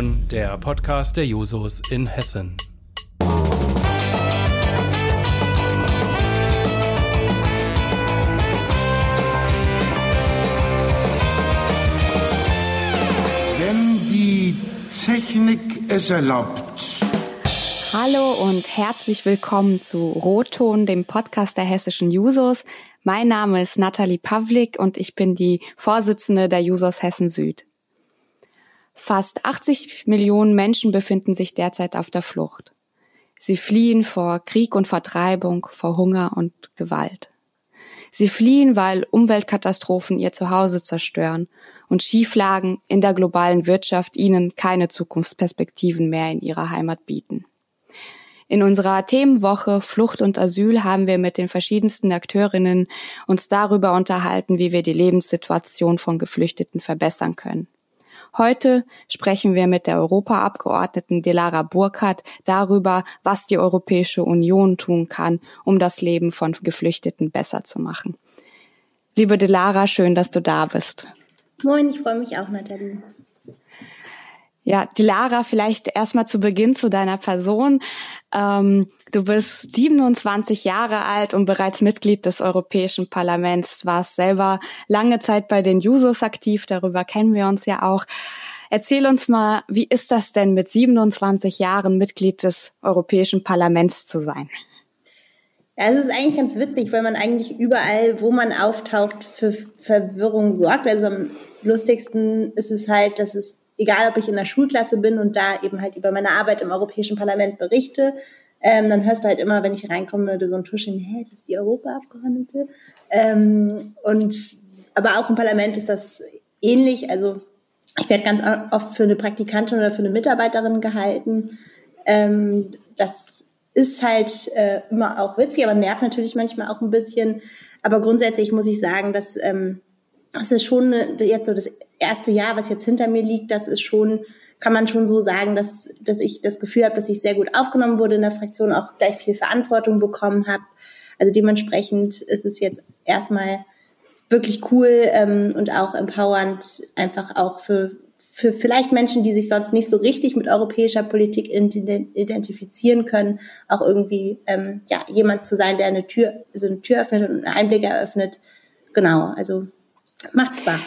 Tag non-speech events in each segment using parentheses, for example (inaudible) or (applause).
Roton, der Podcast der Jusos in Hessen. Wenn die Technik es erlaubt. Hallo und herzlich willkommen zu Roton, dem Podcast der hessischen Jusos. Mein Name ist Nathalie Pavlik und ich bin die Vorsitzende der Jusos Hessen Süd. Fast 80 Millionen Menschen befinden sich derzeit auf der Flucht. Sie fliehen vor Krieg und Vertreibung, vor Hunger und Gewalt. Sie fliehen, weil Umweltkatastrophen ihr Zuhause zerstören und Schieflagen in der globalen Wirtschaft ihnen keine Zukunftsperspektiven mehr in ihrer Heimat bieten. In unserer Themenwoche Flucht und Asyl haben wir mit den verschiedensten Akteurinnen uns darüber unterhalten, wie wir die Lebenssituation von Geflüchteten verbessern können. Heute sprechen wir mit der Europaabgeordneten Delara Burkhardt darüber, was die Europäische Union tun kann, um das Leben von Geflüchteten besser zu machen. Liebe Delara, schön, dass du da bist. Moin, ich freue mich auch, Nathalie. Ja, Dilara, vielleicht erstmal zu Beginn zu deiner Person. Ähm, du bist 27 Jahre alt und bereits Mitglied des Europäischen Parlaments, warst selber lange Zeit bei den Jusos aktiv, darüber kennen wir uns ja auch. Erzähl uns mal, wie ist das denn mit 27 Jahren Mitglied des Europäischen Parlaments zu sein? Ja, es ist eigentlich ganz witzig, weil man eigentlich überall, wo man auftaucht, für Verwirrung sorgt. Also am lustigsten ist es halt, dass es egal ob ich in der Schulklasse bin und da eben halt über meine Arbeit im Europäischen Parlament berichte, ähm, dann hörst du halt immer, wenn ich reinkomme, so ein Tuscheln, hä, das ist die Europaabgeordnete. Ähm, und aber auch im Parlament ist das ähnlich. Also ich werde ganz oft für eine Praktikantin oder für eine Mitarbeiterin gehalten. Ähm, das ist halt äh, immer auch witzig, aber nervt natürlich manchmal auch ein bisschen. Aber grundsätzlich muss ich sagen, dass ähm, das ist schon jetzt so das erste Jahr, was jetzt hinter mir liegt, das ist schon, kann man schon so sagen, dass, dass ich das Gefühl habe, dass ich sehr gut aufgenommen wurde in der Fraktion, auch gleich viel Verantwortung bekommen habe. Also dementsprechend ist es jetzt erstmal wirklich cool ähm, und auch empowernd, einfach auch für, für vielleicht Menschen, die sich sonst nicht so richtig mit europäischer Politik identifizieren können, auch irgendwie ähm, ja jemand zu sein, der eine Tür, so eine Tür öffnet und einen Einblick eröffnet. Genau, also macht Spaß.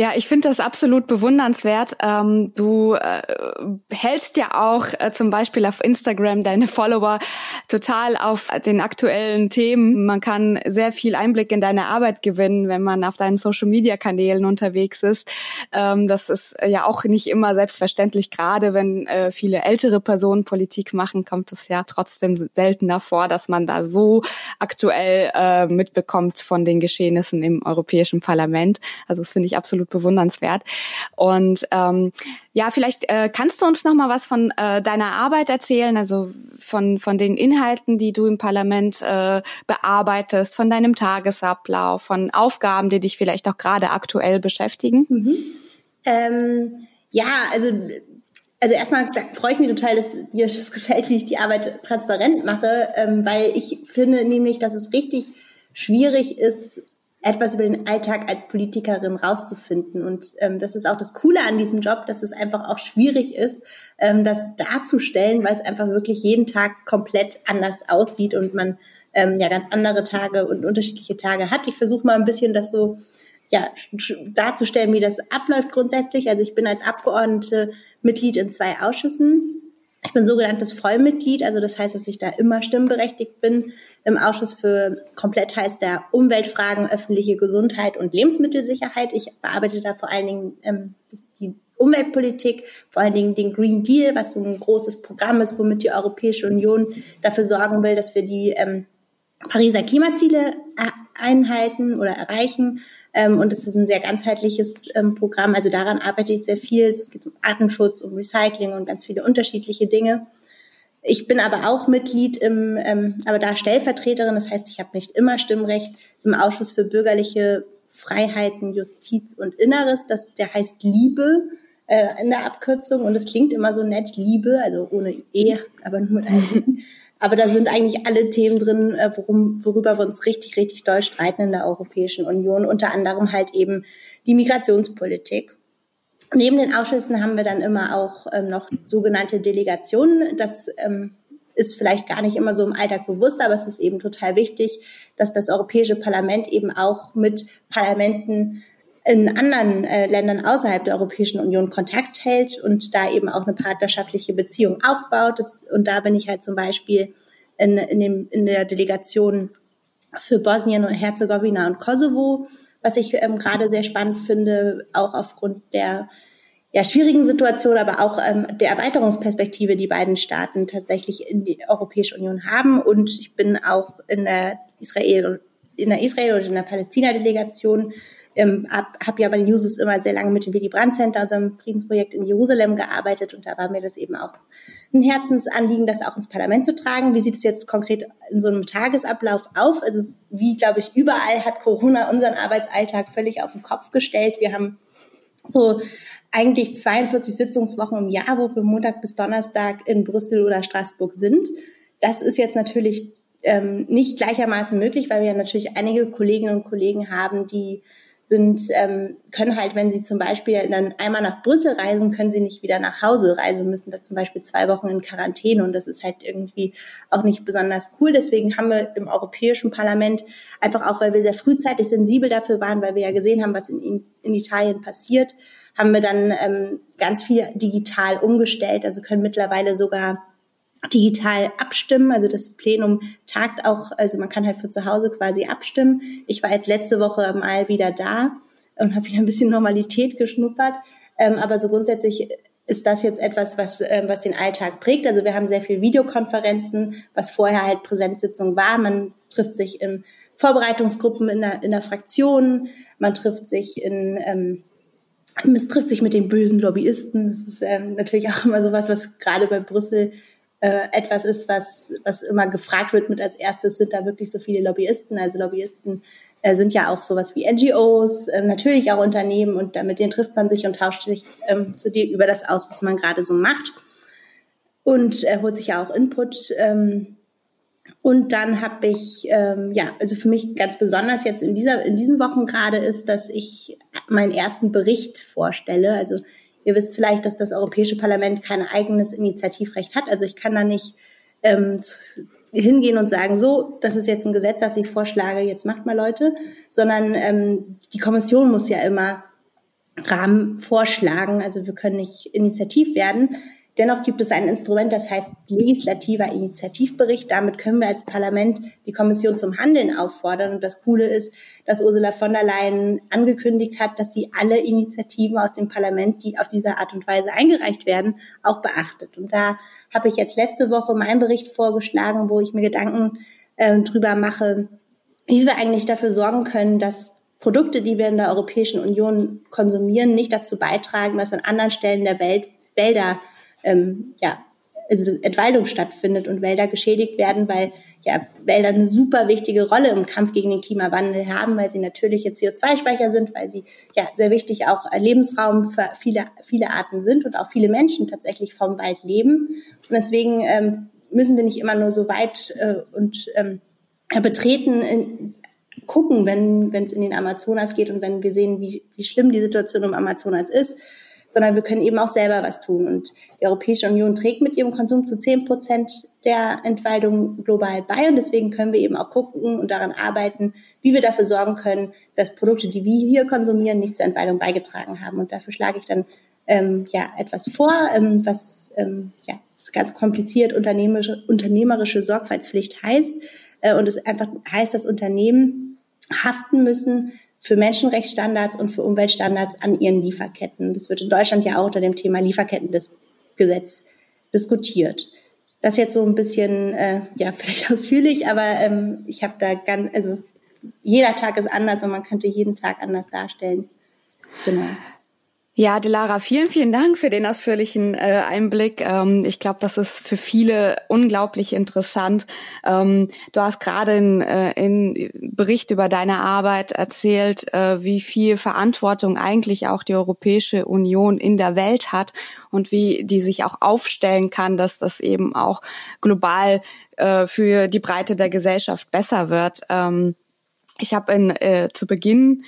Ja, ich finde das absolut bewundernswert. Ähm, du äh, hältst ja auch äh, zum Beispiel auf Instagram deine Follower total auf den aktuellen Themen. Man kann sehr viel Einblick in deine Arbeit gewinnen, wenn man auf deinen Social-Media-Kanälen unterwegs ist. Ähm, das ist ja auch nicht immer selbstverständlich. Gerade wenn äh, viele ältere Personen Politik machen, kommt es ja trotzdem seltener vor, dass man da so aktuell äh, mitbekommt von den Geschehnissen im Europäischen Parlament. Also das finde ich absolut bewundernswert. Und ähm, ja, vielleicht äh, kannst du uns noch mal was von äh, deiner Arbeit erzählen, also von von den Inhalten, die du im Parlament äh, bearbeitest, von deinem Tagesablauf, von Aufgaben, die dich vielleicht auch gerade aktuell beschäftigen. Mhm. Ähm, ja, also also erstmal freue ich mich total, dass dir das gefällt, wie ich die Arbeit transparent mache, ähm, weil ich finde nämlich, dass es richtig schwierig ist, etwas über den Alltag als Politikerin rauszufinden. Und ähm, das ist auch das Coole an diesem Job, dass es einfach auch schwierig ist, ähm, das darzustellen, weil es einfach wirklich jeden Tag komplett anders aussieht und man ähm, ja ganz andere Tage und unterschiedliche Tage hat. Ich versuche mal ein bisschen das so ja, darzustellen, wie das abläuft grundsätzlich. Also ich bin als Abgeordnete Mitglied in zwei Ausschüssen ich bin sogenanntes Vollmitglied, also das heißt, dass ich da immer stimmberechtigt bin. Im Ausschuss für komplett heißt der Umweltfragen, öffentliche Gesundheit und Lebensmittelsicherheit. Ich bearbeite da vor allen Dingen ähm, die Umweltpolitik, vor allen Dingen den Green Deal, was so ein großes Programm ist, womit die Europäische Union dafür sorgen will, dass wir die ähm, Pariser Klimaziele einhalten oder erreichen. Ähm, und es ist ein sehr ganzheitliches ähm, Programm. Also daran arbeite ich sehr viel. Es geht um Artenschutz, um Recycling und ganz viele unterschiedliche Dinge. Ich bin aber auch Mitglied im, ähm, aber da Stellvertreterin. Das heißt, ich habe nicht immer Stimmrecht im Ausschuss für bürgerliche Freiheiten, Justiz und Inneres. Das, der heißt Liebe äh, in der Abkürzung und es klingt immer so nett, Liebe, also ohne E, aber nur mit einem. (laughs) Aber da sind eigentlich alle Themen drin, äh, worum, worüber wir uns richtig, richtig doll streiten in der Europäischen Union. Unter anderem halt eben die Migrationspolitik. Neben den Ausschüssen haben wir dann immer auch ähm, noch sogenannte Delegationen. Das ähm, ist vielleicht gar nicht immer so im Alltag bewusst, aber es ist eben total wichtig, dass das Europäische Parlament eben auch mit Parlamenten in anderen äh, Ländern außerhalb der Europäischen Union Kontakt hält und da eben auch eine partnerschaftliche Beziehung aufbaut. Das, und da bin ich halt zum Beispiel in, in, dem, in der Delegation für Bosnien und Herzegowina und Kosovo, was ich ähm, gerade sehr spannend finde, auch aufgrund der ja, schwierigen Situation, aber auch ähm, der Erweiterungsperspektive, die beiden Staaten tatsächlich in die Europäische Union haben. Und ich bin auch in der Israel in der Israel und in der Palästina-Delegation ähm, habe hab ja bei den Jusos immer sehr lange mit dem Willy Brandt Center, unserem Friedensprojekt in Jerusalem, gearbeitet und da war mir das eben auch ein Herzensanliegen, das auch ins Parlament zu tragen. Wie sieht es jetzt konkret in so einem Tagesablauf auf? Also wie, glaube ich, überall hat Corona unseren Arbeitsalltag völlig auf den Kopf gestellt. Wir haben so eigentlich 42 Sitzungswochen im Jahr, wo wir Montag bis Donnerstag in Brüssel oder Straßburg sind. Das ist jetzt natürlich ähm, nicht gleichermaßen möglich, weil wir natürlich einige Kolleginnen und Kollegen haben, die sind, ähm, können halt, wenn sie zum Beispiel dann einmal nach Brüssel reisen, können sie nicht wieder nach Hause reisen, müssen da zum Beispiel zwei Wochen in Quarantäne und das ist halt irgendwie auch nicht besonders cool. Deswegen haben wir im Europäischen Parlament einfach auch, weil wir sehr frühzeitig sensibel dafür waren, weil wir ja gesehen haben, was in, in Italien passiert, haben wir dann ähm, ganz viel digital umgestellt, also können mittlerweile sogar digital abstimmen. Also das Plenum tagt auch, also man kann halt für zu Hause quasi abstimmen. Ich war jetzt letzte Woche mal wieder da und habe wieder ein bisschen Normalität geschnuppert. Ähm, aber so grundsätzlich ist das jetzt etwas, was, äh, was den Alltag prägt. Also wir haben sehr viel Videokonferenzen, was vorher halt Präsenzsitzung war. Man trifft sich in Vorbereitungsgruppen in der, in der Fraktion, man trifft sich in ähm, es trifft sich mit den bösen Lobbyisten. Das ist ähm, natürlich auch immer sowas, was gerade bei Brüssel äh, etwas ist, was, was immer gefragt wird mit als erstes, sind da wirklich so viele Lobbyisten? Also Lobbyisten äh, sind ja auch sowas wie NGOs, äh, natürlich auch Unternehmen und damit denen trifft man sich und tauscht sich ähm, zu dir über das aus, was man gerade so macht und äh, holt sich ja auch Input. Ähm, und dann habe ich, ähm, ja, also für mich ganz besonders jetzt in dieser, in diesen Wochen gerade ist, dass ich meinen ersten Bericht vorstelle. Also Ihr wisst vielleicht, dass das Europäische Parlament kein eigenes Initiativrecht hat. Also ich kann da nicht ähm, hingehen und sagen, so, das ist jetzt ein Gesetz, das ich vorschlage, jetzt macht mal Leute, sondern ähm, die Kommission muss ja immer Rahmen vorschlagen. Also wir können nicht initiativ werden. Dennoch gibt es ein Instrument, das heißt legislativer Initiativbericht. Damit können wir als Parlament die Kommission zum Handeln auffordern. Und das Coole ist, dass Ursula von der Leyen angekündigt hat, dass sie alle Initiativen aus dem Parlament, die auf diese Art und Weise eingereicht werden, auch beachtet. Und da habe ich jetzt letzte Woche meinen Bericht vorgeschlagen, wo ich mir Gedanken äh, drüber mache, wie wir eigentlich dafür sorgen können, dass Produkte, die wir in der Europäischen Union konsumieren, nicht dazu beitragen, dass an anderen Stellen der Welt Wälder ähm, ja, also Entwaldung stattfindet und Wälder geschädigt werden, weil ja Wälder eine super wichtige Rolle im Kampf gegen den Klimawandel haben, weil sie natürliche CO2-Speicher sind, weil sie ja sehr wichtig auch Lebensraum für viele, viele Arten sind und auch viele Menschen tatsächlich vom Wald leben. Und deswegen ähm, müssen wir nicht immer nur so weit äh, und ähm, betreten in, gucken, wenn wenn es in den Amazonas geht und wenn wir sehen, wie, wie schlimm die Situation im Amazonas ist, sondern wir können eben auch selber was tun. Und die Europäische Union trägt mit ihrem Konsum zu zehn Prozent der Entwaldung global bei. Und deswegen können wir eben auch gucken und daran arbeiten, wie wir dafür sorgen können, dass Produkte, die wir hier konsumieren, nicht zur Entwaldung beigetragen haben. Und dafür schlage ich dann ähm, ja etwas vor, ähm, was ähm, ja ganz kompliziert unternehmerische, unternehmerische Sorgfaltspflicht heißt. Äh, und es einfach heißt, dass Unternehmen haften müssen für Menschenrechtsstandards und für Umweltstandards an ihren Lieferketten. Das wird in Deutschland ja auch unter dem Thema Lieferkettengesetz diskutiert. Das jetzt so ein bisschen, äh, ja, (laughs) vielleicht ausführlich, aber ähm, ich habe da ganz, also jeder Tag ist anders und man könnte jeden Tag anders darstellen. Genau. Ja, Delara, vielen, vielen Dank für den ausführlichen äh, Einblick. Ähm, ich glaube, das ist für viele unglaublich interessant. Ähm, du hast gerade in, äh, in Bericht über deine Arbeit erzählt, äh, wie viel Verantwortung eigentlich auch die Europäische Union in der Welt hat und wie die sich auch aufstellen kann, dass das eben auch global äh, für die Breite der Gesellschaft besser wird. Ähm, ich habe in äh, zu Beginn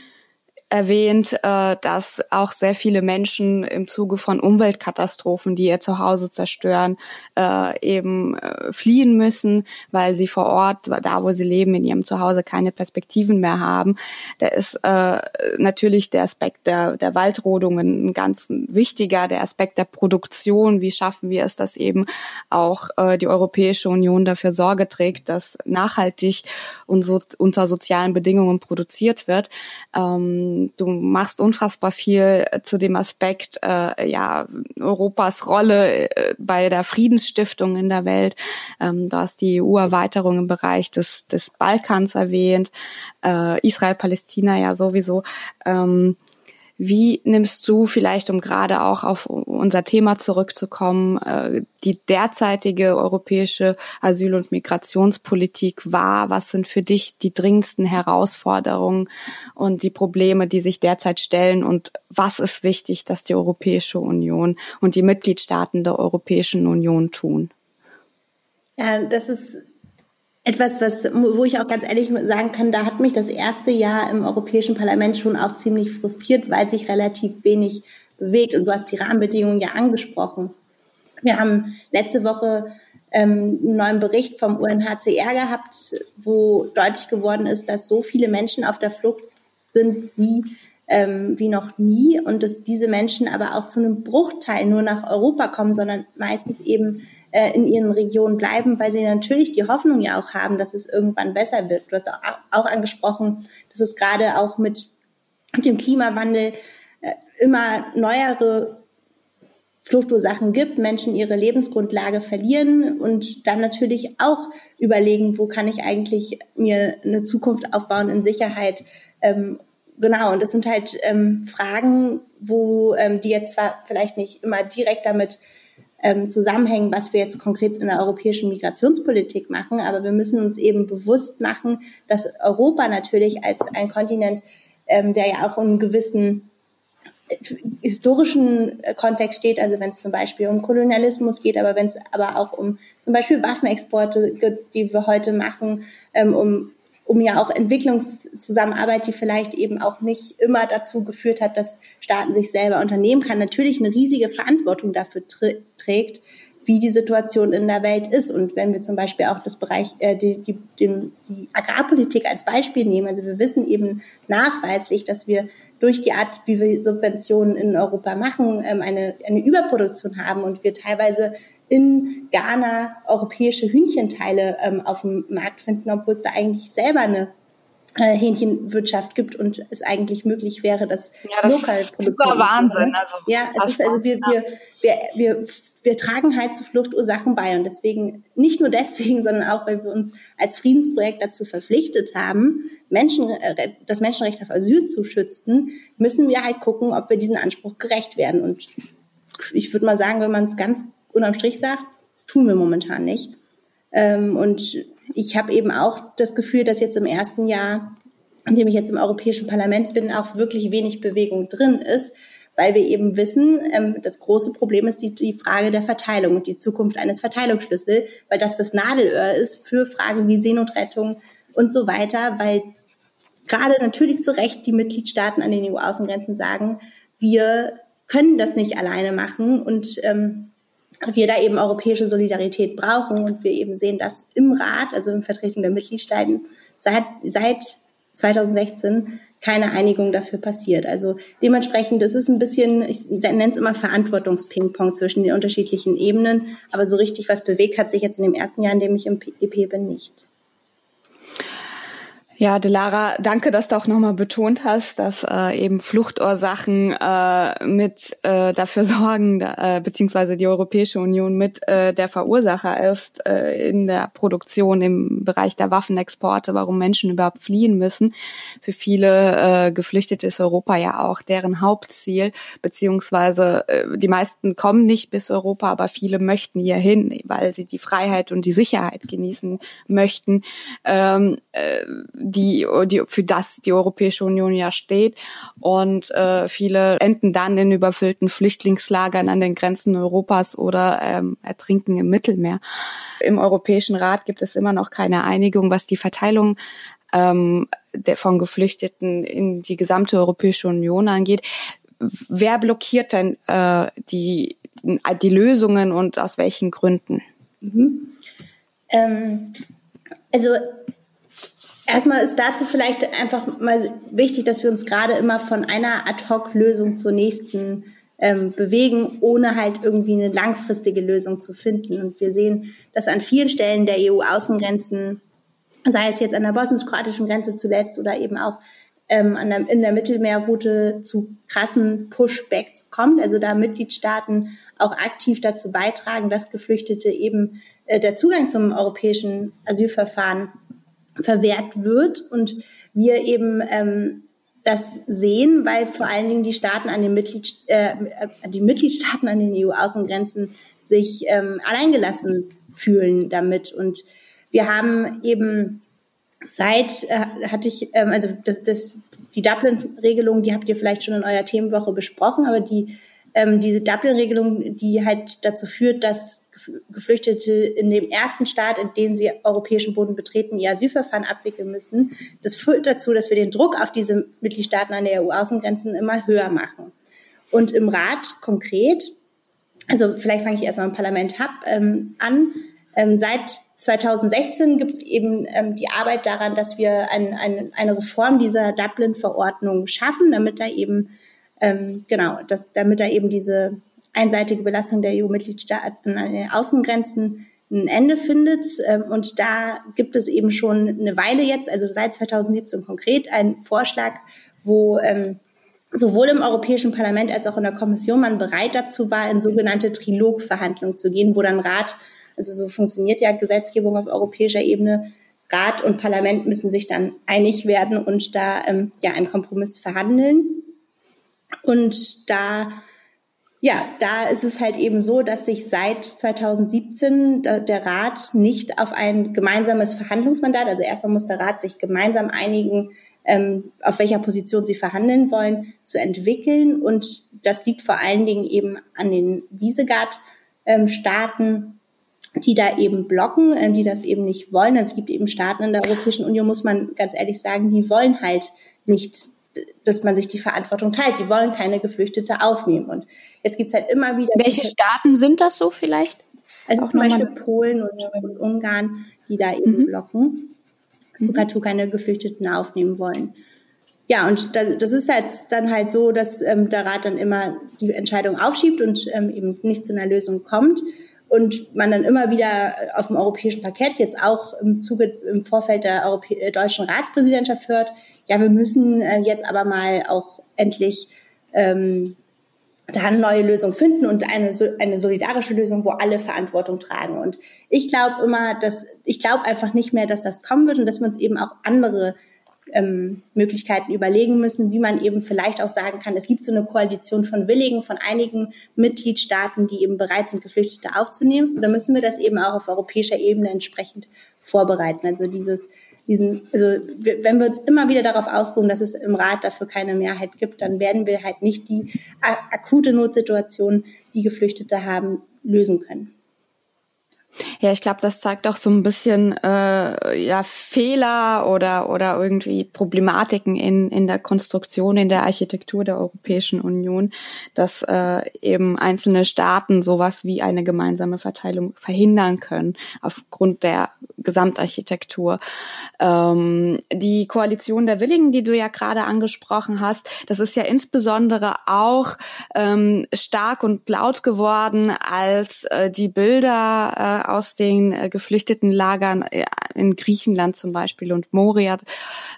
erwähnt, äh, dass auch sehr viele Menschen im Zuge von Umweltkatastrophen, die ihr Zuhause zerstören, äh, eben äh, fliehen müssen, weil sie vor Ort, da wo sie leben, in ihrem Zuhause keine Perspektiven mehr haben. Da ist äh, natürlich der Aspekt der, der Waldrodungen ein ganz wichtiger, der Aspekt der Produktion. Wie schaffen wir es, dass eben auch äh, die Europäische Union dafür Sorge trägt, dass nachhaltig und so, unter sozialen Bedingungen produziert wird. Ähm, du machst unfassbar viel zu dem Aspekt äh, ja Europas Rolle äh, bei der Friedensstiftung in der Welt. Ähm, du hast die EU-Erweiterung im Bereich des, des Balkans erwähnt, äh, Israel-Palästina ja sowieso. Ähm, wie nimmst du vielleicht, um gerade auch auf unser Thema zurückzukommen, äh, die derzeitige europäische Asyl- und Migrationspolitik wahr? Was sind für dich die dringendsten Herausforderungen und die Probleme, die sich derzeit stellen? Und was ist wichtig, dass die Europäische Union und die Mitgliedstaaten der Europäischen Union tun? Ja, das ist etwas, was, wo ich auch ganz ehrlich sagen kann, da hat mich das erste Jahr im Europäischen Parlament schon auch ziemlich frustriert, weil sich relativ wenig bewegt. Und du hast die Rahmenbedingungen ja angesprochen. Wir haben letzte Woche ähm, einen neuen Bericht vom UNHCR gehabt, wo deutlich geworden ist, dass so viele Menschen auf der Flucht sind wie ähm, wie noch nie und dass diese Menschen aber auch zu einem Bruchteil nur nach Europa kommen, sondern meistens eben äh, in ihren Regionen bleiben, weil sie natürlich die Hoffnung ja auch haben, dass es irgendwann besser wird. Du hast auch, angesprochen, dass es gerade auch mit, mit dem Klimawandel äh, immer neuere Fluchtursachen gibt, Menschen ihre Lebensgrundlage verlieren und dann natürlich auch überlegen, wo kann ich eigentlich mir eine Zukunft aufbauen in Sicherheit ähm, genau, und das sind halt ähm, Fragen, wo ähm, die jetzt zwar vielleicht nicht immer direkt damit ähm, zusammenhängen, was wir jetzt konkret in der europäischen Migrationspolitik machen, aber wir müssen uns eben bewusst machen, dass Europa natürlich als ein Kontinent, ähm, der ja auch in einem gewissen äh, historischen äh, Kontext steht, also wenn es zum Beispiel um Kolonialismus geht, aber wenn es aber auch um zum Beispiel Waffenexporte geht, die wir heute machen, ähm, um um ja auch Entwicklungszusammenarbeit, die vielleicht eben auch nicht immer dazu geführt hat, dass Staaten sich selber unternehmen kann, natürlich eine riesige Verantwortung dafür trägt, wie die Situation in der Welt ist. Und wenn wir zum Beispiel auch das Bereich, äh, die, die, die, die Agrarpolitik als Beispiel nehmen, also wir wissen eben nachweislich, dass wir durch die Art, wie wir Subventionen in Europa machen, ähm, eine, eine Überproduktion haben und wir teilweise in Ghana europäische Hühnchenteile ähm, auf dem Markt finden, obwohl es da eigentlich selber eine äh, Hähnchenwirtschaft gibt und es eigentlich möglich wäre, dass ja, das lokal ist super Wahnsinn. Also, ja, es ist, also wir, wir, wir, wir, wir tragen halt zu Fluchtursachen bei und deswegen, nicht nur deswegen, (laughs) sondern auch, weil wir uns als Friedensprojekt dazu verpflichtet haben, Menschen, äh, das Menschenrecht auf Asyl zu schützen, müssen wir halt gucken, ob wir diesen Anspruch gerecht werden. Und ich würde mal sagen, wenn man es ganz unterm Strich sagt, tun wir momentan nicht. Ähm, und ich habe eben auch das Gefühl, dass jetzt im ersten Jahr, in dem ich jetzt im Europäischen Parlament bin, auch wirklich wenig Bewegung drin ist, weil wir eben wissen, ähm, das große Problem ist die, die Frage der Verteilung und die Zukunft eines Verteilungsschlüssels, weil das das Nadelöhr ist für Fragen wie Seenotrettung und so weiter, weil gerade natürlich zu Recht die Mitgliedstaaten an den EU-Außengrenzen sagen, wir können das nicht alleine machen und ähm, wir da eben europäische Solidarität brauchen und wir eben sehen, dass im Rat, also in Vertretung der Mitgliedstaaten, seit, seit 2016 keine Einigung dafür passiert. Also dementsprechend, das ist ein bisschen, ich nenne es immer Verantwortungspingpong zwischen den unterschiedlichen Ebenen, aber so richtig was bewegt hat sich jetzt in dem ersten Jahr, in dem ich im EP bin, nicht. Ja, Delara, danke, dass du auch nochmal betont hast, dass äh, eben Fluchtursachen äh, mit äh, dafür (laughs) sorgen, da, äh, beziehungsweise die Europäische Union mit äh, der Verursacher ist äh, in der Produktion im Bereich der Waffenexporte, warum Menschen überhaupt fliehen müssen. Für viele äh, Geflüchtete ist Europa ja auch deren Hauptziel, beziehungsweise äh, die meisten kommen nicht bis Europa, aber viele möchten hier hin, weil sie die Freiheit und die Sicherheit genießen möchten. Ähm, äh, die, die für das die Europäische Union ja steht. Und äh, viele enden dann in überfüllten Flüchtlingslagern an den Grenzen Europas oder ähm, ertrinken im Mittelmeer. Im Europäischen Rat gibt es immer noch keine Einigung, was die Verteilung ähm, der von Geflüchteten in die gesamte Europäische Union angeht. Wer blockiert denn äh, die, die Lösungen und aus welchen Gründen? Mhm. Ähm, also Erstmal ist dazu vielleicht einfach mal wichtig, dass wir uns gerade immer von einer Ad-Hoc-Lösung zur nächsten ähm, bewegen, ohne halt irgendwie eine langfristige Lösung zu finden. Und wir sehen, dass an vielen Stellen der EU-Außengrenzen, sei es jetzt an der bosnisch-kroatischen Grenze zuletzt oder eben auch ähm, an der, in der Mittelmeerroute zu krassen Pushbacks kommt, also da Mitgliedstaaten auch aktiv dazu beitragen, dass Geflüchtete eben äh, der Zugang zum europäischen Asylverfahren verwehrt wird und wir eben ähm, das sehen, weil vor allen Dingen die Staaten an den Mitglied, äh, die Mitgliedstaaten an den EU-Außengrenzen sich ähm, alleingelassen fühlen damit. Und wir haben eben seit äh, hatte ich ähm, also das, das die Dublin-Regelung, die habt ihr vielleicht schon in eurer Themenwoche besprochen, aber die ähm, diese Dublin-Regelung, die halt dazu führt, dass Geflüchtete in dem ersten Staat, in dem sie europäischen Boden betreten, ihr Asylverfahren abwickeln müssen. Das führt dazu, dass wir den Druck auf diese Mitgliedstaaten an der EU-Außengrenzen immer höher machen. Und im Rat konkret, also vielleicht fange ich erstmal im Parlament hab, ähm, an, ähm, seit 2016 gibt es eben ähm, die Arbeit daran, dass wir ein, ein, eine Reform dieser Dublin-Verordnung schaffen, damit da eben ähm, genau, dass, damit da eben diese einseitige Belastung der EU-Mitgliedstaaten an den Außengrenzen ein Ende findet. Ähm, und da gibt es eben schon eine Weile jetzt, also seit 2017 konkret, einen Vorschlag, wo ähm, sowohl im Europäischen Parlament als auch in der Kommission man bereit dazu war, in sogenannte Trilogverhandlungen zu gehen, wo dann Rat, also so funktioniert ja Gesetzgebung auf europäischer Ebene, Rat und Parlament müssen sich dann einig werden und da ähm, ja einen Kompromiss verhandeln. Und da ja, da ist es halt eben so, dass sich seit 2017 der Rat nicht auf ein gemeinsames Verhandlungsmandat, also erstmal muss der Rat sich gemeinsam einigen, ähm, auf welcher Position sie verhandeln wollen, zu entwickeln. Und das liegt vor allen Dingen eben an den Wiesegard-Staaten, ähm, die da eben blocken, äh, die das eben nicht wollen. Es gibt eben Staaten in der Europäischen Union, muss man ganz ehrlich sagen, die wollen halt nicht dass man sich die Verantwortung teilt. Die wollen keine Geflüchtete aufnehmen. Und jetzt gibt's halt immer wieder. Welche Staaten sind das so vielleicht? Also zum Beispiel Polen und, und, Ungarn, die da eben mhm. blocken und partout keine Geflüchteten aufnehmen wollen. Ja, und das, das ist halt dann halt so, dass ähm, der Rat dann immer die Entscheidung aufschiebt und ähm, eben nicht zu einer Lösung kommt und man dann immer wieder auf dem europäischen Parkett jetzt auch im Zuge im Vorfeld der Europä äh, deutschen Ratspräsidentschaft hört, ja, wir müssen äh, jetzt aber mal auch endlich ähm, da eine neue Lösung finden und eine, eine solidarische Lösung, wo alle Verantwortung tragen. Und ich glaube immer, dass ich glaube einfach nicht mehr, dass das kommen wird und dass wir uns eben auch andere ähm, Möglichkeiten überlegen müssen, wie man eben vielleicht auch sagen kann, es gibt so eine Koalition von Willigen, von einigen Mitgliedstaaten, die eben bereit sind, Geflüchtete aufzunehmen. Und dann müssen wir das eben auch auf europäischer Ebene entsprechend vorbereiten. Also dieses diesen, also wenn wir uns immer wieder darauf ausruhen, dass es im Rat dafür keine Mehrheit gibt, dann werden wir halt nicht die akute Notsituation, die Geflüchtete haben, lösen können. Ja, ich glaube, das zeigt auch so ein bisschen äh, ja Fehler oder oder irgendwie Problematiken in in der Konstruktion, in der Architektur der Europäischen Union, dass äh, eben einzelne Staaten sowas wie eine gemeinsame Verteilung verhindern können aufgrund der Gesamtarchitektur. Ähm, die Koalition der Willigen, die du ja gerade angesprochen hast, das ist ja insbesondere auch ähm, stark und laut geworden, als äh, die Bilder äh, aus den äh, geflüchteten Lagern äh, in Griechenland zum Beispiel und Moria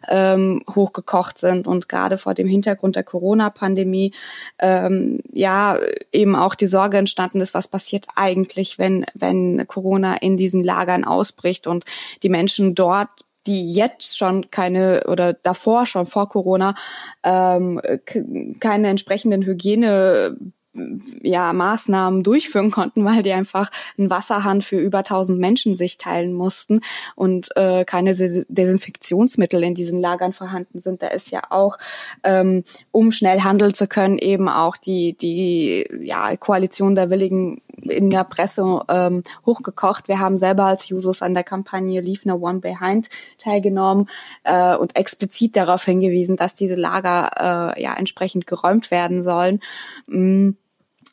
ähm, hochgekocht sind und gerade vor dem Hintergrund der Corona-Pandemie ähm, ja eben auch die Sorge entstanden ist, was passiert eigentlich, wenn wenn Corona in diesen Lagern ausbricht und die Menschen dort die jetzt schon keine oder davor schon vor Corona ähm, keine entsprechenden Hygiene ja, Maßnahmen durchführen konnten, weil die einfach einen Wasserhahn für über 1000 Menschen sich teilen mussten und äh, keine Desinfektionsmittel in diesen Lagern vorhanden sind. Da ist ja auch, ähm, um schnell handeln zu können, eben auch die, die ja, Koalition der Willigen in der Presse ähm, hochgekocht. Wir haben selber als Jusos an der Kampagne Leave No One Behind teilgenommen äh, und explizit darauf hingewiesen, dass diese Lager äh, ja entsprechend geräumt werden sollen. Mhm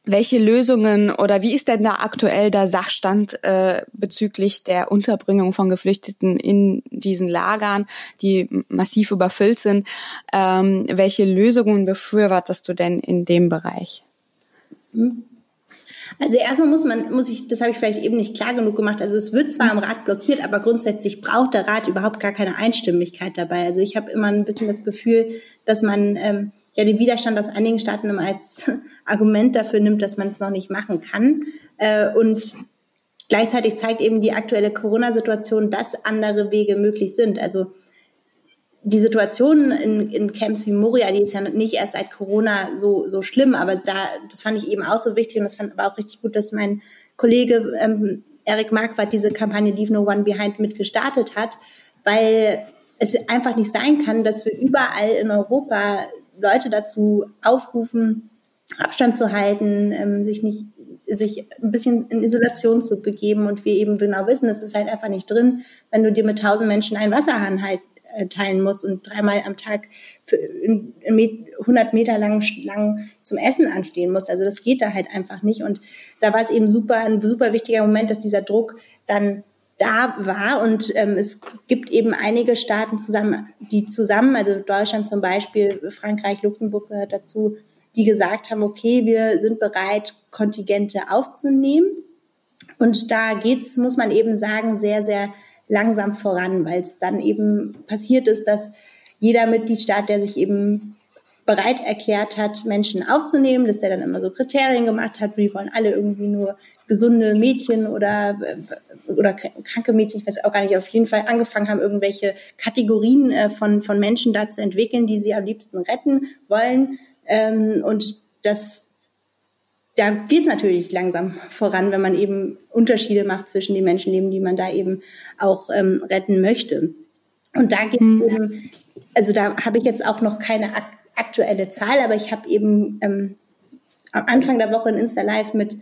welche Lösungen oder wie ist denn da aktuell der Sachstand äh, bezüglich der Unterbringung von Geflüchteten in diesen Lagern, die massiv überfüllt sind? Ähm, welche Lösungen befürwortest du denn in dem Bereich? Also erstmal muss man, muss ich, das habe ich vielleicht eben nicht klar genug gemacht. Also es wird zwar im Rat blockiert, aber grundsätzlich braucht der Rat überhaupt gar keine Einstimmigkeit dabei. Also ich habe immer ein bisschen das Gefühl, dass man ähm, ja den Widerstand aus einigen Staaten immer als (laughs) Argument dafür nimmt, dass man es noch nicht machen kann. Äh, und gleichzeitig zeigt eben die aktuelle Corona-Situation, dass andere Wege möglich sind. Also die Situation in, in Camps wie Moria, die ist ja nicht erst seit Corona so, so schlimm, aber da, das fand ich eben auch so wichtig und das fand aber auch richtig gut, dass mein Kollege ähm, Eric Marquardt diese Kampagne Leave No One Behind mit gestartet hat, weil es einfach nicht sein kann, dass wir überall in Europa Leute dazu aufrufen, Abstand zu halten, ähm, sich nicht sich ein bisschen in Isolation zu begeben und wir eben genau wissen, es ist halt einfach nicht drin, wenn du dir mit tausend Menschen einen Wasserhahn halt äh, teilen musst und dreimal am Tag für 100 Meter lang, lang zum Essen anstehen musst. Also das geht da halt einfach nicht. Und da war es eben super, ein super wichtiger Moment, dass dieser Druck dann da war. Und ähm, es gibt eben einige Staaten zusammen, die zusammen, also Deutschland zum Beispiel, Frankreich, Luxemburg gehört dazu, die gesagt haben, okay, wir sind bereit, Kontingente aufzunehmen. Und da geht's, muss man eben sagen, sehr, sehr langsam voran, weil es dann eben passiert ist, dass jeder Mitgliedstaat, der sich eben bereit erklärt hat, Menschen aufzunehmen, dass der dann immer so Kriterien gemacht hat, wie wollen alle irgendwie nur gesunde Mädchen oder, äh, oder kranke Mädchen, ich weiß auch gar nicht, auf jeden Fall angefangen haben, irgendwelche Kategorien äh, von, von Menschen da zu entwickeln, die sie am liebsten retten wollen. Ähm, und das, da geht es natürlich langsam voran, wenn man eben Unterschiede macht zwischen den Menschenleben, die man da eben auch ähm, retten möchte. Und da geht mhm. eben, also da habe ich jetzt auch noch keine ak aktuelle Zahl, aber ich habe eben ähm, am Anfang der Woche ein Insta-Live mit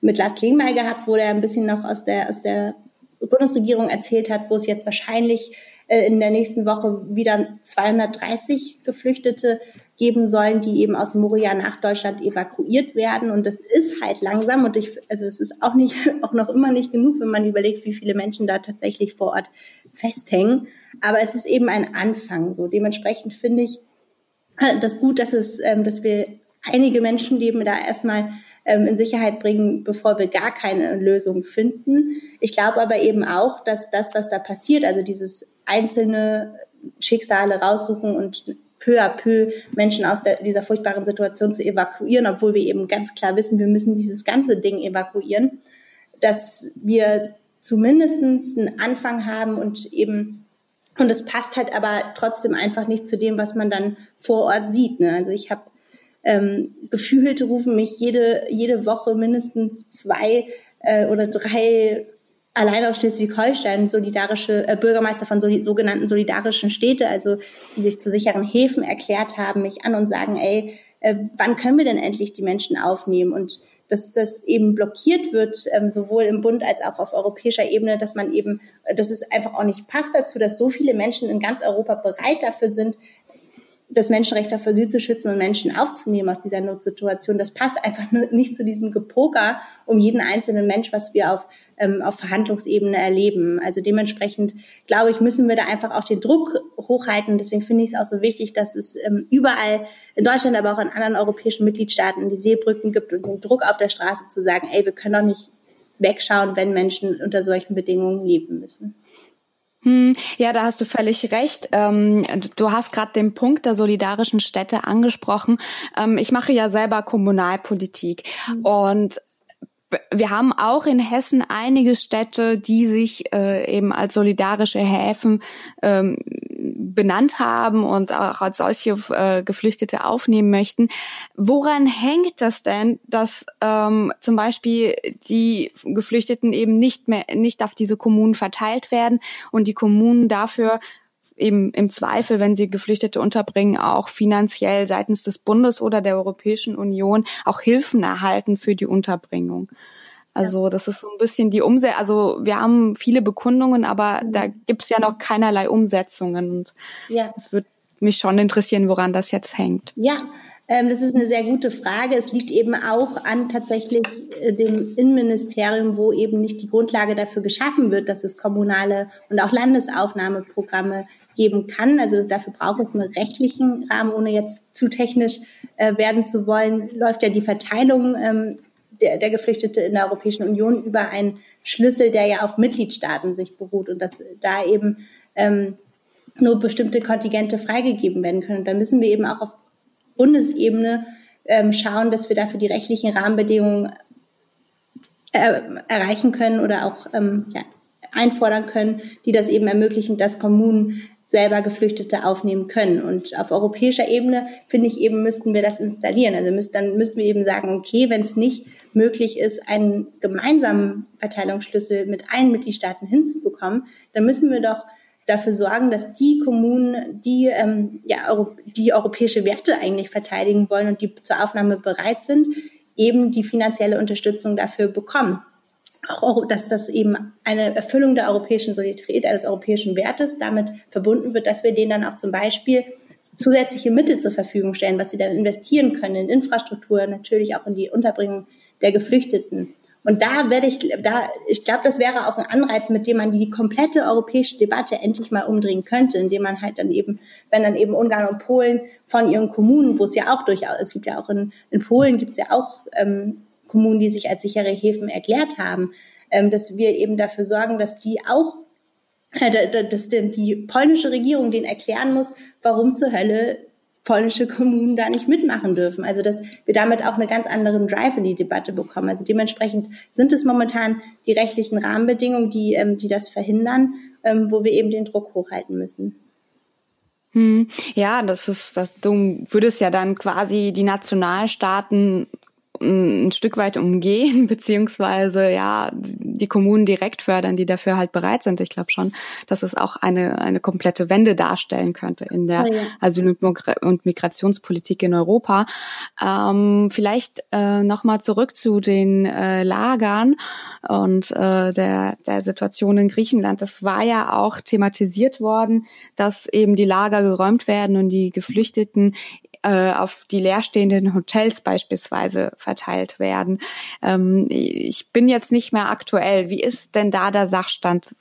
mit Lars Klingbeil gehabt, wo er ein bisschen noch aus der, aus der Bundesregierung erzählt hat, wo es jetzt wahrscheinlich äh, in der nächsten Woche wieder 230 Geflüchtete geben sollen, die eben aus Moria nach Deutschland evakuiert werden. Und das ist halt langsam und ich, also es ist auch nicht, (laughs) auch noch immer nicht genug, wenn man überlegt, wie viele Menschen da tatsächlich vor Ort festhängen. Aber es ist eben ein Anfang. So dementsprechend finde ich äh, das gut, dass es, ähm, dass wir einige Menschenleben da erstmal ähm, in Sicherheit bringen, bevor wir gar keine Lösung finden. Ich glaube aber eben auch, dass das, was da passiert, also dieses einzelne Schicksale raussuchen und peu à peu Menschen aus der, dieser furchtbaren Situation zu evakuieren, obwohl wir eben ganz klar wissen, wir müssen dieses ganze Ding evakuieren, dass wir zumindestens einen Anfang haben und eben und es passt halt aber trotzdem einfach nicht zu dem, was man dann vor Ort sieht. Ne? Also ich habe ähm, gefühlt rufen mich jede, jede Woche mindestens zwei äh, oder drei allein aus Schleswig-Holstein solidarische äh, Bürgermeister von soli sogenannten solidarischen Städte, also die sich zu sicheren Häfen erklärt haben, mich an und sagen, ey, äh, wann können wir denn endlich die Menschen aufnehmen? Und dass das eben blockiert wird, ähm, sowohl im Bund als auch auf europäischer Ebene, dass man eben, dass es einfach auch nicht passt dazu, dass so viele Menschen in ganz Europa bereit dafür sind, das Menschenrecht auf Asyl zu schützen und Menschen aufzunehmen aus dieser Notsituation. Das passt einfach nicht zu diesem Gepoker um jeden einzelnen Mensch, was wir auf, ähm, auf Verhandlungsebene erleben. Also dementsprechend, glaube ich, müssen wir da einfach auch den Druck hochhalten. Deswegen finde ich es auch so wichtig, dass es ähm, überall in Deutschland, aber auch in anderen europäischen Mitgliedstaaten die Seebrücken gibt und den Druck auf der Straße zu sagen, ey, wir können doch nicht wegschauen, wenn Menschen unter solchen Bedingungen leben müssen. Hm, ja, da hast du völlig recht. Ähm, du hast gerade den Punkt der solidarischen Städte angesprochen. Ähm, ich mache ja selber Kommunalpolitik mhm. und wir haben auch in Hessen einige Städte, die sich äh, eben als solidarische Häfen ähm, benannt haben und auch als solche äh, Geflüchtete aufnehmen möchten. Woran hängt das denn, dass ähm, zum Beispiel die Geflüchteten eben nicht mehr nicht auf diese Kommunen verteilt werden und die Kommunen dafür eben im Zweifel, wenn sie Geflüchtete unterbringen, auch finanziell seitens des Bundes oder der Europäischen Union auch Hilfen erhalten für die Unterbringung. Also das ist so ein bisschen die Umsetzung. Also wir haben viele Bekundungen, aber mhm. da gibt's ja noch keinerlei Umsetzungen. Und ja. es würde mich schon interessieren, woran das jetzt hängt. Ja, ähm, das ist eine sehr gute Frage. Es liegt eben auch an tatsächlich äh, dem Innenministerium, wo eben nicht die Grundlage dafür geschaffen wird, dass es kommunale und auch Landesaufnahmeprogramme geben kann. Also dafür braucht es einen rechtlichen Rahmen, ohne jetzt zu technisch äh, werden zu wollen. Läuft ja die Verteilung ähm, der, der Geflüchtete in der Europäischen Union über einen Schlüssel, der ja auf Mitgliedstaaten sich beruht und dass da eben ähm, nur bestimmte Kontingente freigegeben werden können. Da müssen wir eben auch auf Bundesebene ähm, schauen, dass wir dafür die rechtlichen Rahmenbedingungen äh, erreichen können oder auch ähm, ja, einfordern können, die das eben ermöglichen, dass Kommunen selber Geflüchtete aufnehmen können. Und auf europäischer Ebene, finde ich eben, müssten wir das installieren. Also müsst, dann müssten wir eben sagen, okay, wenn es nicht möglich ist, einen gemeinsamen Verteilungsschlüssel mit allen Mitgliedstaaten hinzubekommen, dann müssen wir doch dafür sorgen, dass die Kommunen, die ähm, ja die europäische Werte eigentlich verteidigen wollen und die zur Aufnahme bereit sind, eben die finanzielle Unterstützung dafür bekommen. Auch, dass das eben eine Erfüllung der europäischen Solidarität, eines europäischen Wertes damit verbunden wird, dass wir denen dann auch zum Beispiel zusätzliche Mittel zur Verfügung stellen, was sie dann investieren können in Infrastruktur, natürlich auch in die Unterbringung der Geflüchteten. Und da werde ich, da, ich glaube, das wäre auch ein Anreiz, mit dem man die komplette europäische Debatte endlich mal umdrehen könnte, indem man halt dann eben, wenn dann eben Ungarn und Polen von ihren Kommunen, wo es ja auch durchaus, es gibt ja auch in, in Polen gibt es ja auch ähm, Kommunen, die sich als sichere Häfen erklärt haben, ähm, dass wir eben dafür sorgen, dass die auch äh, dass die polnische Regierung den erklären muss, warum zur Hölle polnische Kommunen da nicht mitmachen dürfen. Also dass wir damit auch einen ganz anderen Drive in die Debatte bekommen. Also dementsprechend sind es momentan die rechtlichen Rahmenbedingungen, die, ähm, die das verhindern, ähm, wo wir eben den Druck hochhalten müssen. Hm. Ja, das ist, das, du würdest ja dann quasi die Nationalstaaten ein Stück weit umgehen, (laughs) beziehungsweise ja, die Kommunen direkt fördern, die dafür halt bereit sind. Ich glaube schon, dass es auch eine, eine komplette Wende darstellen könnte in der oh ja. Asyl- und Migrationspolitik in Europa. Ähm, vielleicht äh, nochmal zurück zu den äh, Lagern und äh, der, der Situation in Griechenland. Das war ja auch thematisiert worden, dass eben die Lager geräumt werden und die Geflüchteten äh, auf die leerstehenden Hotels beispielsweise verteilt werden. Ähm, ich bin jetzt nicht mehr aktuell. Wie ist denn da der Sachstand?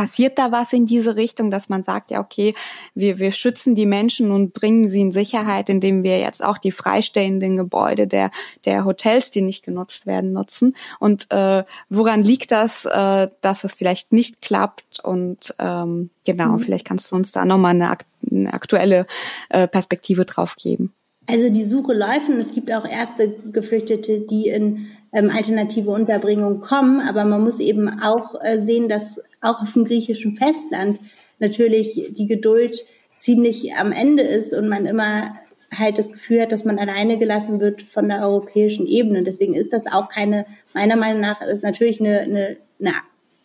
Passiert da was in diese Richtung, dass man sagt, ja, okay, wir, wir schützen die Menschen und bringen sie in Sicherheit, indem wir jetzt auch die freistehenden Gebäude der, der Hotels, die nicht genutzt werden, nutzen? Und äh, woran liegt das, äh, dass es vielleicht nicht klappt? Und ähm, genau, mhm. vielleicht kannst du uns da nochmal eine, eine aktuelle äh, Perspektive drauf geben. Also die Suche läuft und es gibt auch erste Geflüchtete, die in ähm, alternative Unterbringung kommen. Aber man muss eben auch äh, sehen, dass auch auf dem griechischen Festland natürlich die Geduld ziemlich am Ende ist und man immer halt das Gefühl hat, dass man alleine gelassen wird von der europäischen Ebene. Deswegen ist das auch keine, meiner Meinung nach, ist natürlich eine, eine, eine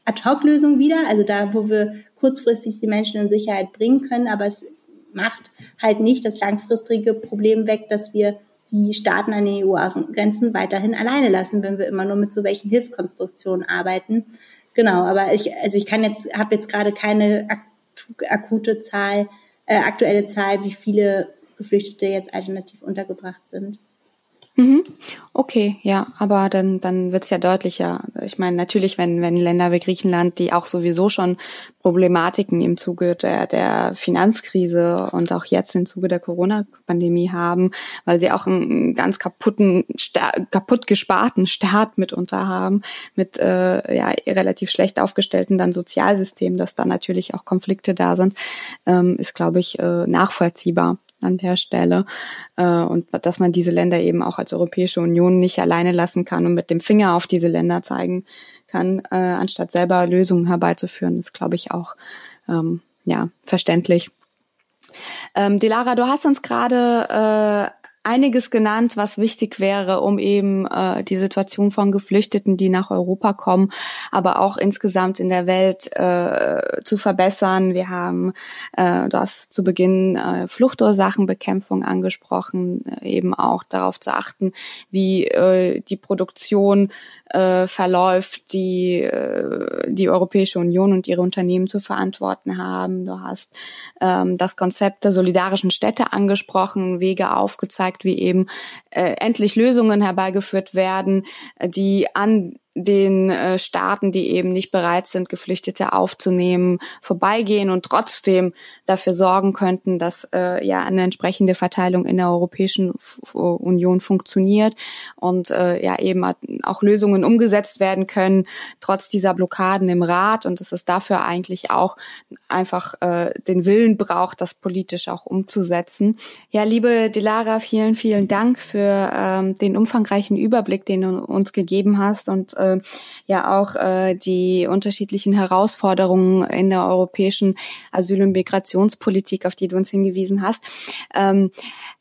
Ad-Hoc-Lösung wieder, also da, wo wir kurzfristig die Menschen in Sicherheit bringen können, aber es macht halt nicht das langfristige Problem weg, dass wir die Staaten an den EU-Außengrenzen weiterhin alleine lassen, wenn wir immer nur mit so welchen Hilfskonstruktionen arbeiten. Genau, aber ich, also ich kann jetzt, habe jetzt gerade keine akute Zahl, äh, aktuelle Zahl, wie viele Geflüchtete jetzt alternativ untergebracht sind. Mhm. Okay, ja, aber dann, dann wird's ja deutlicher. Ich meine, natürlich, wenn, wenn Länder wie Griechenland, die auch sowieso schon Problematiken im Zuge der, der Finanzkrise und auch jetzt im Zuge der Corona-Pandemie haben, weil sie auch einen ganz kaputten, kaputt gesparten Staat mitunter haben, mit äh, ja, relativ schlecht aufgestellten dann Sozialsystemen, dass da natürlich auch Konflikte da sind, ähm, ist, glaube ich, äh, nachvollziehbar an der Stelle äh, und dass man diese Länder eben auch als Europäische Union nicht alleine lassen kann und mit dem Finger auf diese Länder zeigen kann, äh, anstatt selber Lösungen herbeizuführen, ist, glaube ich, auch ähm, ja verständlich. Ähm, Delara, du hast uns gerade äh, einiges genannt, was wichtig wäre, um eben äh, die Situation von Geflüchteten, die nach Europa kommen, aber auch insgesamt in der Welt äh, zu verbessern. Wir haben, äh, du hast zu Beginn äh, Fluchtursachenbekämpfung angesprochen, äh, eben auch darauf zu achten, wie äh, die Produktion äh, verläuft, die äh, die Europäische Union und ihre Unternehmen zu verantworten haben. Du hast ähm, das Konzept der solidarischen Städte angesprochen, Wege aufgezeigt, wie eben äh, endlich Lösungen herbeigeführt werden, die an den äh, Staaten, die eben nicht bereit sind, Geflüchtete aufzunehmen, vorbeigehen und trotzdem dafür sorgen könnten, dass äh, ja eine entsprechende Verteilung in der Europäischen Union funktioniert und äh, ja eben auch Lösungen umgesetzt werden können, trotz dieser Blockaden im Rat und dass es dafür eigentlich auch einfach äh, den Willen braucht, das politisch auch umzusetzen. Ja, liebe Dilara, vielen, vielen Dank für ähm, den umfangreichen Überblick, den du uns gegeben hast und äh, äh, ja auch äh, die unterschiedlichen Herausforderungen in der europäischen Asyl- und Migrationspolitik, auf die du uns hingewiesen hast. Ähm,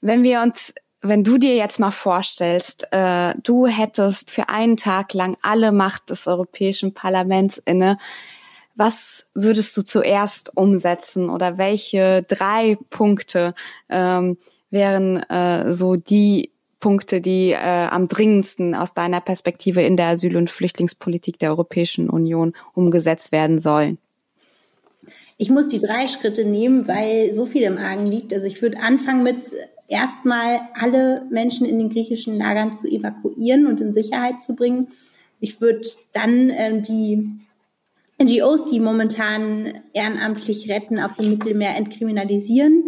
wenn wir uns wenn du dir jetzt mal vorstellst, äh, du hättest für einen Tag lang alle Macht des Europäischen Parlaments inne, was würdest du zuerst umsetzen oder welche drei Punkte ähm, wären äh, so die Punkte, die äh, am dringendsten aus deiner Perspektive in der Asyl- und Flüchtlingspolitik der Europäischen Union umgesetzt werden sollen? Ich muss die drei Schritte nehmen, weil so viel im Argen liegt. Also ich würde anfangen mit erstmal alle Menschen in den griechischen Lagern zu evakuieren und in Sicherheit zu bringen. Ich würde dann äh, die NGOs, die momentan ehrenamtlich retten, auf dem Mittelmeer entkriminalisieren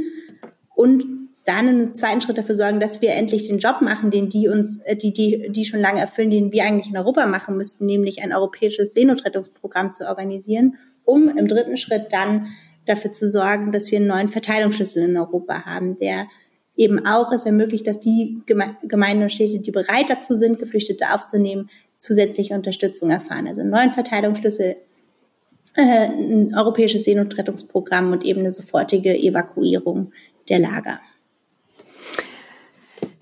und dann im zweiten Schritt dafür sorgen, dass wir endlich den Job machen, den die uns, äh, die, die, die schon lange erfüllen, den wir eigentlich in Europa machen müssten, nämlich ein europäisches Seenotrettungsprogramm zu organisieren, um im dritten Schritt dann dafür zu sorgen, dass wir einen neuen Verteilungsschlüssel in Europa haben, der eben auch es ermöglicht, dass die Gemeinden und Städte, die bereit dazu sind, Geflüchtete aufzunehmen, zusätzliche Unterstützung erfahren. Also einen neuen Verteilungsschlüssel, äh, ein europäisches Seenotrettungsprogramm und eben eine sofortige Evakuierung der Lager.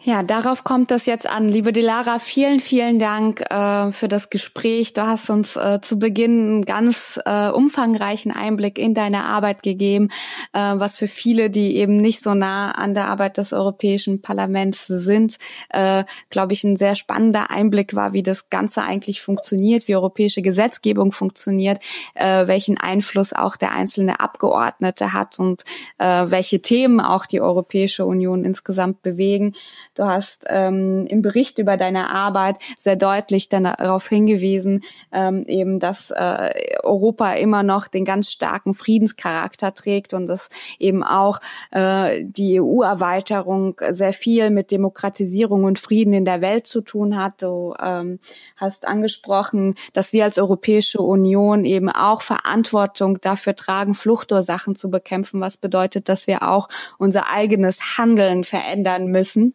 Ja, darauf kommt es jetzt an. Liebe Delara, vielen, vielen Dank äh, für das Gespräch. Du hast uns äh, zu Beginn einen ganz äh, umfangreichen Einblick in deine Arbeit gegeben, äh, was für viele, die eben nicht so nah an der Arbeit des Europäischen Parlaments sind, äh, glaube ich, ein sehr spannender Einblick war, wie das Ganze eigentlich funktioniert, wie europäische Gesetzgebung funktioniert, äh, welchen Einfluss auch der einzelne Abgeordnete hat und äh, welche Themen auch die Europäische Union insgesamt bewegen. Du hast ähm, im Bericht über deine Arbeit sehr deutlich dann darauf hingewiesen, ähm, eben, dass äh, Europa immer noch den ganz starken Friedenscharakter trägt und dass eben auch äh, die EU-Erweiterung sehr viel mit Demokratisierung und Frieden in der Welt zu tun hat. Du ähm, hast angesprochen, dass wir als Europäische Union eben auch Verantwortung dafür tragen, Fluchtursachen zu bekämpfen, was bedeutet, dass wir auch unser eigenes Handeln verändern müssen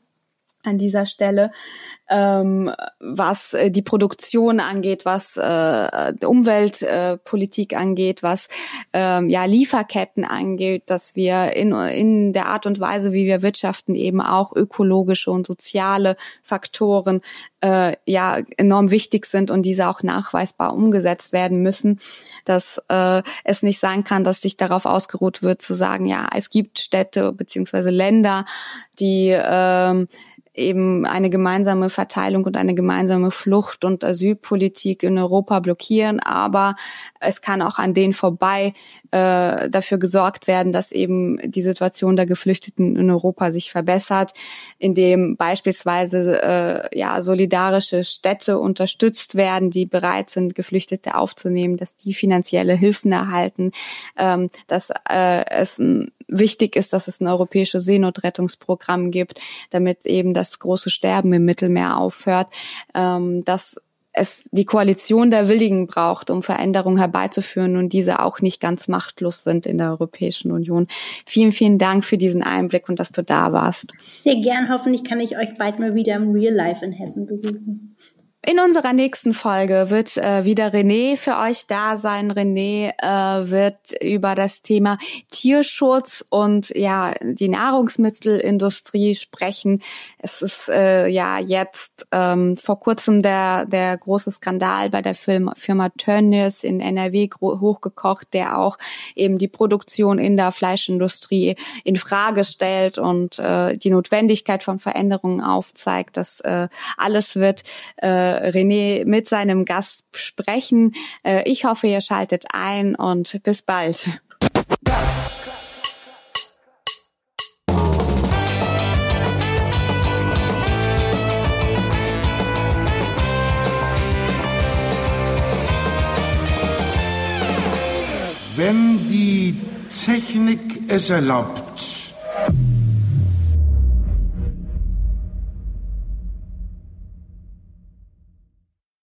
an dieser Stelle, ähm, was äh, die Produktion angeht, was äh, Umweltpolitik äh, angeht, was ähm, ja Lieferketten angeht, dass wir in, in der Art und Weise, wie wir wirtschaften, eben auch ökologische und soziale Faktoren äh, ja enorm wichtig sind und diese auch nachweisbar umgesetzt werden müssen, dass äh, es nicht sein kann, dass sich darauf ausgeruht wird zu sagen, ja, es gibt Städte beziehungsweise Länder, die ähm, eben eine gemeinsame Verteilung und eine gemeinsame Flucht- und Asylpolitik in Europa blockieren, aber es kann auch an denen vorbei äh, dafür gesorgt werden, dass eben die Situation der Geflüchteten in Europa sich verbessert, indem beispielsweise äh, ja solidarische Städte unterstützt werden, die bereit sind, Geflüchtete aufzunehmen, dass die finanzielle Hilfen erhalten, ähm, dass äh, es ein wichtig ist, dass es ein europäisches Seenotrettungsprogramm gibt, damit eben das große Sterben im Mittelmeer aufhört, ähm, dass es die Koalition der Willigen braucht, um Veränderungen herbeizuführen und diese auch nicht ganz machtlos sind in der Europäischen Union. Vielen, vielen Dank für diesen Einblick und dass du da warst. Sehr gern. Hoffentlich kann ich euch bald mal wieder im Real Life in Hessen besuchen. In unserer nächsten Folge wird äh, wieder René für euch da sein. René äh, wird über das Thema Tierschutz und ja die Nahrungsmittelindustrie sprechen. Es ist äh, ja jetzt ähm, vor kurzem der der große Skandal bei der Firma, Firma Tönnies in NRW hochgekocht, der auch eben die Produktion in der Fleischindustrie in Frage stellt und äh, die Notwendigkeit von Veränderungen aufzeigt. Das äh, alles wird äh, René mit seinem Gast sprechen. Äh, ich hoffe, ihr schaltet ein und bis bald. Wenn die Technik es erlaubt,